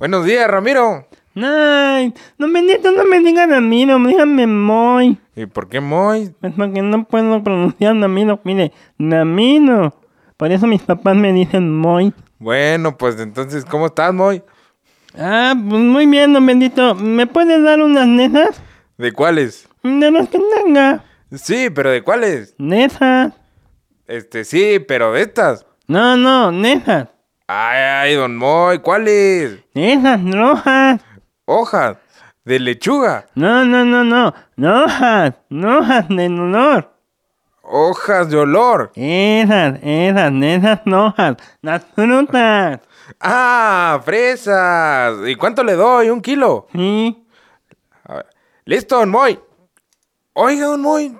Buenos días, Ramiro. Ay, no bendito, no me digan Namiro, díganme Moy. ¿Y por qué Moy? Pues porque no puedo pronunciar Namiro, mire, Namino. Por eso mis papás me dicen Moy. Bueno, pues entonces, ¿cómo estás, Moy? Ah, pues muy bien, don bendito. ¿Me puedes dar unas nesas? ¿De cuáles? De las que tenga. Sí, pero ¿de cuáles? Nesas. Este, sí, pero de estas. No, no, nesas. Ay, ay, don Moy, ¿cuáles? Esas rojas. Hojas. De lechuga. No, no, no, no. Hojas. Hojas de olor. Hojas de olor. Esas, esas, esas hojas. Las frutas. Ah, fresas. ¿Y cuánto le doy? ¿Un kilo? Sí. A ver. Listo, don Moy. Oiga, don Moy,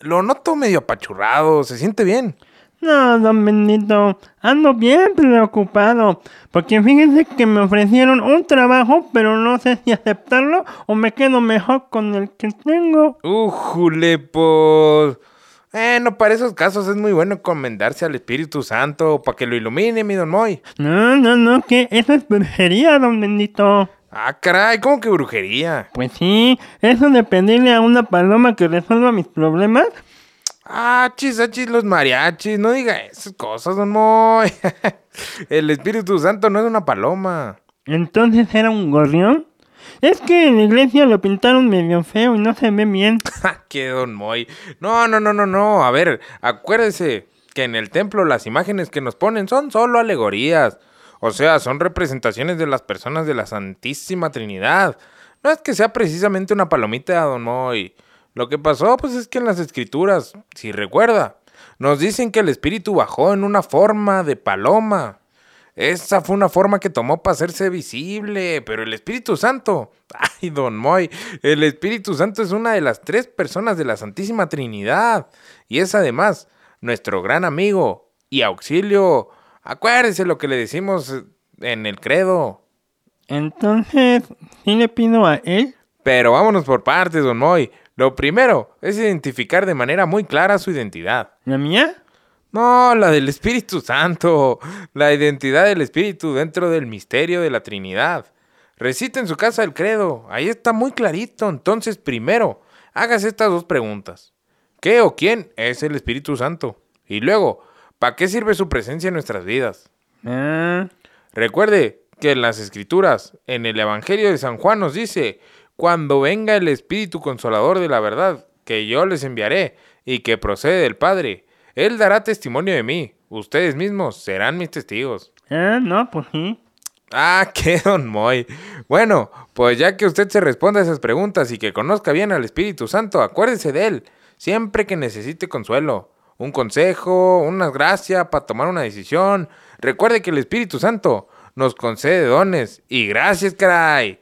lo noto medio apachurrado. ¿Se siente bien? No, don Bendito, ando bien preocupado, porque fíjense que me ofrecieron un trabajo, pero no sé si aceptarlo o me quedo mejor con el que tengo. Újule, pues. Bueno, para esos casos es muy bueno encomendarse al Espíritu Santo para que lo ilumine, mi don Moy. No, no, no, que eso es brujería, don Bendito. Ah, caray, ¿cómo que brujería? Pues sí, eso de pedirle a una paloma que resuelva mis problemas. Ah, chis, ah, chis, los mariachis, no diga esas cosas, don Moy. El Espíritu Santo no es una paloma. Entonces era un gorrión. Es que en la iglesia lo pintaron medio feo y no se ve bien. ¡Qué don Moy! No, no, no, no, no. A ver, acuérdese que en el templo las imágenes que nos ponen son solo alegorías. O sea, son representaciones de las personas de la Santísima Trinidad. No es que sea precisamente una palomita, don Moy. Lo que pasó, pues es que en las escrituras, si recuerda, nos dicen que el espíritu bajó en una forma de paloma. Esa fue una forma que tomó para hacerse visible, pero el Espíritu Santo, ay, don Moy, el Espíritu Santo es una de las tres personas de la Santísima Trinidad y es además nuestro gran amigo y auxilio. Acuérdese lo que le decimos en el credo. Entonces, ¿sí le pido a él? Pero vámonos por partes, don Moy. Lo primero es identificar de manera muy clara su identidad. ¿La mía? No, la del Espíritu Santo. La identidad del Espíritu dentro del misterio de la Trinidad. Recita en su casa el credo. Ahí está muy clarito. Entonces, primero, hágase estas dos preguntas. ¿Qué o quién es el Espíritu Santo? Y luego, ¿para qué sirve su presencia en nuestras vidas? Ah, Recuerde que en las Escrituras, en el Evangelio de San Juan nos dice, cuando venga el Espíritu Consolador de la verdad, que yo les enviaré y que procede del Padre, Él dará testimonio de mí. Ustedes mismos serán mis testigos. ah, no, pues sí. Ah, qué don Moy. Bueno, pues ya que usted se responda a esas preguntas y que conozca bien al Espíritu Santo, acuérdese de él, siempre que necesite consuelo, un consejo, una gracia para tomar una decisión. Recuerde que el Espíritu Santo nos concede dones y gracias, caray.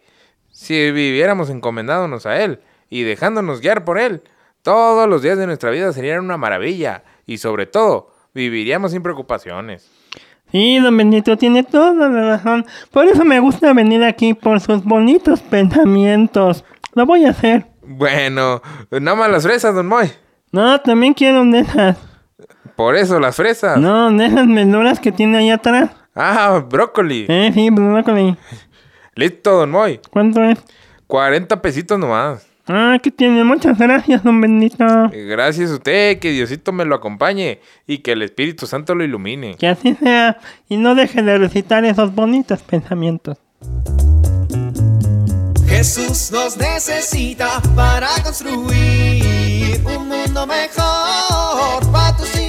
Si viviéramos encomendándonos a él y dejándonos guiar por él, todos los días de nuestra vida serían una maravilla y sobre todo viviríamos sin preocupaciones. Sí, don Benito tiene toda la razón. Por eso me gusta venir aquí por sus bonitos pensamientos. Lo voy a hacer. Bueno, nada más las fresas, don Moy. No, también quiero de esas. Por eso, las fresas. No, de esas menuras que tiene ahí atrás. Ah, brócoli. Eh, sí, brócoli. Listo, don Moy. ¿Cuánto es? 40 pesitos nomás. Ah, que tiene. Muchas gracias, don Benito. Eh, Gracias a usted, que Diosito me lo acompañe y que el Espíritu Santo lo ilumine. Que así sea. Y no deje de recitar esos bonitos pensamientos. Jesús nos necesita para construir un mundo mejor para tus hijos,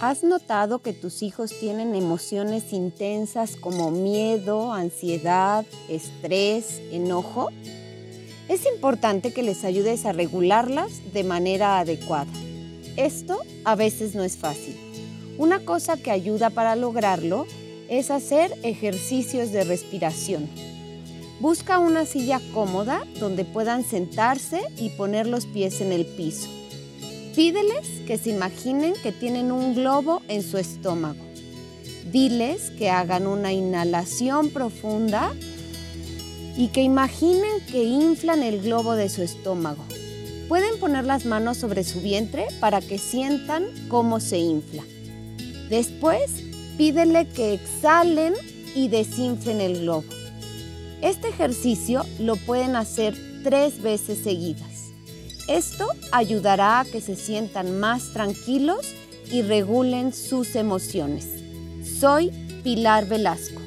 ¿Has notado que tus hijos tienen emociones intensas como miedo, ansiedad, estrés, enojo? Es importante que les ayudes a regularlas de manera adecuada. Esto a veces no es fácil. Una cosa que ayuda para lograrlo es hacer ejercicios de respiración. Busca una silla cómoda donde puedan sentarse y poner los pies en el piso. Pídeles que se imaginen que tienen un globo en su estómago. Diles que hagan una inhalación profunda y que imaginen que inflan el globo de su estómago. Pueden poner las manos sobre su vientre para que sientan cómo se infla. Después, pídele que exhalen y desinflen el globo. Este ejercicio lo pueden hacer tres veces seguidas. Esto ayudará a que se sientan más tranquilos y regulen sus emociones. Soy Pilar Velasco.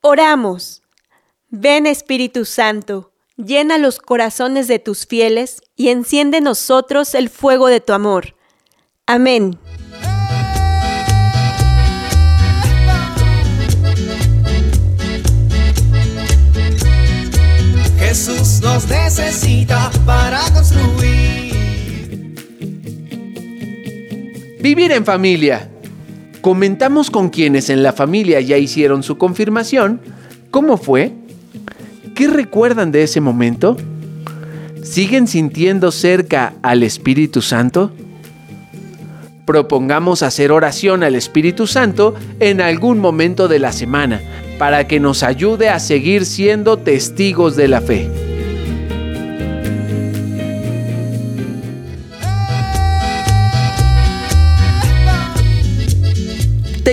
Oramos. Ven Espíritu Santo, llena los corazones de tus fieles y enciende en nosotros el fuego de tu amor. Amén. Jesús nos necesita para construir. Vivir en familia. Comentamos con quienes en la familia ya hicieron su confirmación. ¿Cómo fue? ¿Qué recuerdan de ese momento? ¿Siguen sintiendo cerca al Espíritu Santo? Propongamos hacer oración al Espíritu Santo en algún momento de la semana para que nos ayude a seguir siendo testigos de la fe.